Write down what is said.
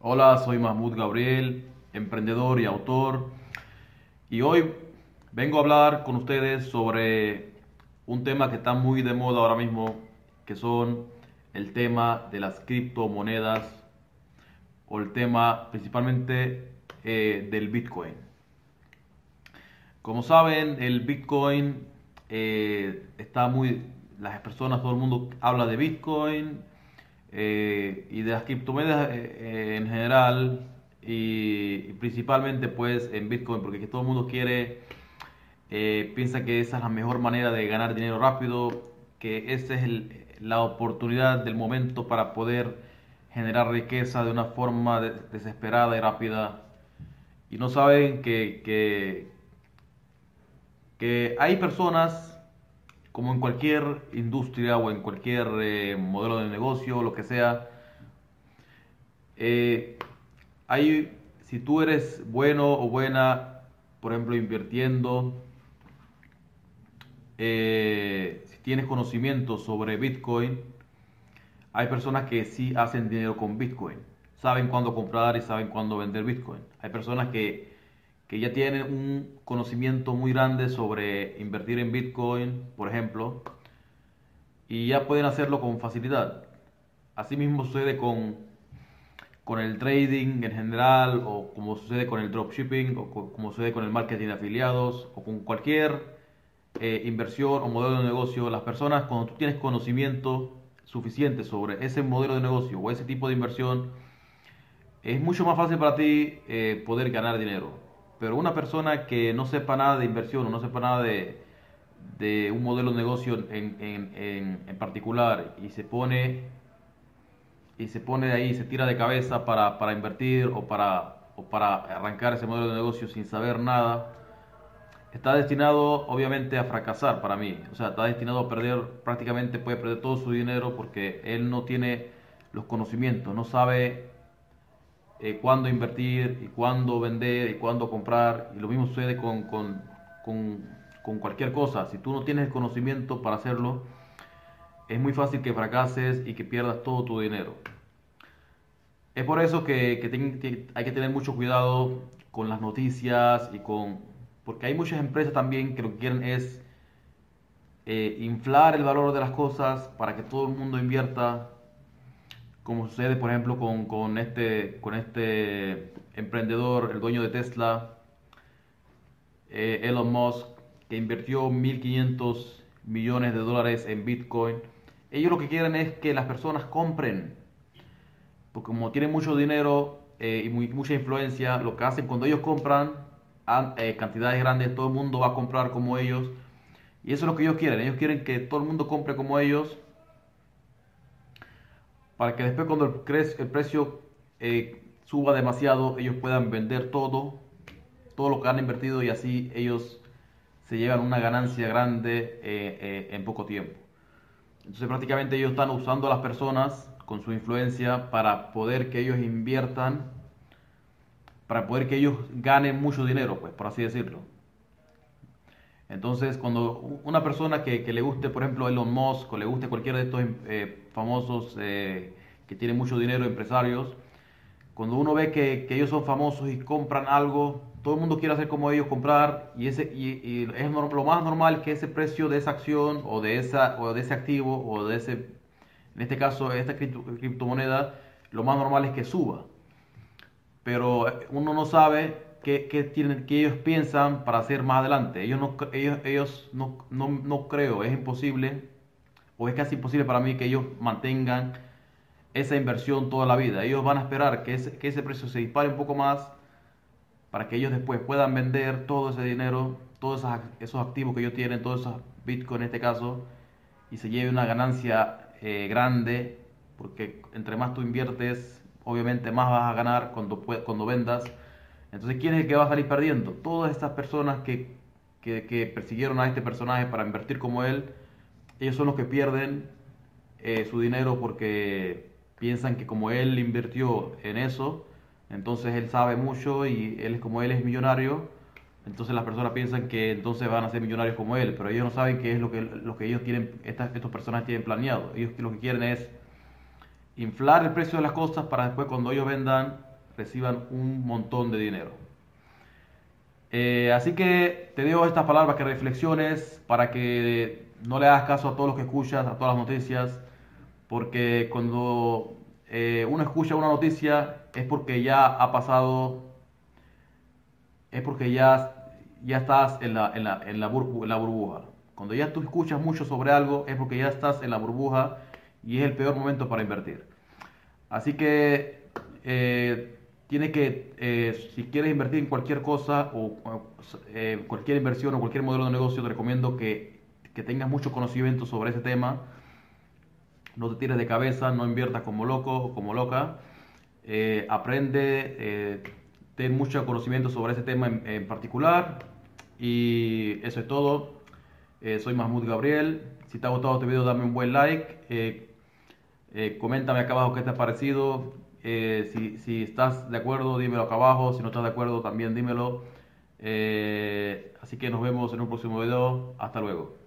Hola, soy Mahmoud Gabriel, emprendedor y autor. Y hoy vengo a hablar con ustedes sobre un tema que está muy de moda ahora mismo, que son el tema de las criptomonedas o el tema principalmente eh, del Bitcoin. Como saben, el Bitcoin eh, está muy, las personas, todo el mundo habla de Bitcoin eh, y de las criptomonedas en general y, principalmente pues en Bitcoin porque todo el mundo quiere, piensa que esa es la mejor manera de ganar dinero rápido, que esa es la oportunidad del momento para poder generar riqueza de una forma desesperada y rápida. Y no saben que, que, que hay personas, como en cualquier industria o en cualquier eh, modelo de negocio, lo que sea, eh, hay, si tú eres bueno o buena, por ejemplo, invirtiendo, eh, si tienes conocimiento sobre Bitcoin, hay personas que sí hacen dinero con Bitcoin saben cuándo comprar y saben cuándo vender Bitcoin. Hay personas que, ya tienen un conocimiento muy grande sobre invertir en Bitcoin, por ejemplo, y ya pueden hacerlo con facilidad. Asimismo sucede con, con el trading en general, o como sucede con el dropshipping, o como sucede con el marketing de afiliados, o con cualquier eh, inversión o modelo de negocio. Las personas, cuando tú tienes conocimiento suficiente sobre ese modelo de negocio o ese tipo de inversión, es mucho más fácil para ti eh, poder ganar dinero. Pero una persona que no sepa nada de inversión o no sepa nada de, de un modelo de negocio en, en, en, particular y se pone y se pone de ahí, se tira de cabeza para, para invertir o para, o para arrancar ese modelo de negocio sin saber nada, está destinado obviamente a fracasar para mí. O sea, está destinado a perder, prácticamente puede perder todo su dinero porque él no tiene los conocimientos, no sabe eh, cuándo invertir y cuándo vender y cuándo comprar. Y lo mismo sucede con, con, con, cualquier cosa. Si tú no tienes el conocimiento para hacerlo, es muy fácil que fracases y que pierdas todo tu dinero. Es por eso que, que, hay que tener mucho cuidado con las noticias y con... Porque hay muchas empresas también que lo que quieren es eh, inflar el valor de las cosas para que todo el mundo invierta como sucede por ejemplo con, con, este, con este emprendedor, el dueño de Tesla, eh, Elon Musk, que invirtió 1.500 millones de dólares en Bitcoin. Ellos lo que quieren es que las personas compren, porque como tienen mucho dinero eh, y mucha influencia, lo que hacen cuando ellos compran eh, cantidades grandes, todo el mundo va a comprar como ellos. Y eso es lo que ellos quieren. Ellos quieren que todo el mundo compre como ellos para que después cuando el, el precio eh, suba demasiado, ellos puedan vender todo, todo lo que han invertido y así ellos se llevan una ganancia grande eh, eh, en poco tiempo. Entonces prácticamente ellos están usando a las personas con su influencia para poder que ellos inviertan, para poder que ellos ganen mucho dinero, pues por así decirlo. Entonces, cuando una persona que, le guste, por ejemplo, Elon Musk o le guste cualquiera de estos eh, famosos eh, que tienen mucho dinero, empresarios, cuando uno ve que, ellos son famosos y compran algo, todo el mundo quiere hacer como ellos, comprar, y, ese, es lo más normal que ese precio de esa acción o de, esa, o de ese activo o de ese, en este caso, esta criptomoneda, lo más normal es que suba. Pero uno no sabe que, tienen, que ellos piensan para hacer más adelante. Ellos, no, ellos, ellos no, no, no creo, es imposible, o es casi imposible para mí que ellos mantengan esa inversión toda la vida. Ellos van a esperar que ese, que ese precio se dispare un poco más para que ellos después puedan vender todo ese dinero, todos esos, esos activos que ellos tienen, todos esos bitcoins en este caso, y se lleve una ganancia eh, grande, porque entre más tú inviertes, obviamente más vas a ganar cuando, cuando vendas. Entonces, ¿quién es el que va a salir perdiendo? Todas estas personas que, persiguieron a este personaje para invertir como él, ellos son los que pierden eh, su dinero porque piensan que como él invirtió en eso, entonces él sabe mucho y él como él es millonario, entonces las personas piensan que entonces van a ser millonarios como él, pero ellos no saben qué es lo que, lo que ellos tienen, estas, estos personajes tienen planeado. Ellos lo que quieren es inflar el precio de las cosas para después cuando ellos vendan reciban un montón de dinero. Eh, así que te digo estas palabras que reflexiones para que no le hagas caso a todos los que escuchas, a todas las noticias, porque cuando eh, uno escucha una noticia es porque ya ha pasado, es porque ya, ya estás en la, en, la, en, la burbuja. Cuando ya tú escuchas mucho sobre algo es porque ya estás en la burbuja y es el peor momento para invertir. Así que eh, tiene que, eh, si quieres invertir en cualquier cosa o eh, cualquier inversión o cualquier modelo de negocio, te recomiendo que, que, tengas mucho conocimiento sobre ese tema. No te tires de cabeza, no inviertas como loco o como loca. Eh, aprende, ten mucho conocimiento sobre ese tema en, en, particular. Y eso es todo. soy Mahmoud Gabriel. Si te ha gustado este video, dame un buen like. coméntame acá abajo qué te ha parecido eh, si, si, estás de acuerdo, dímelo acá abajo. Si no estás de acuerdo, también dímelo. Eh, así que nos vemos en un próximo video. Hasta luego.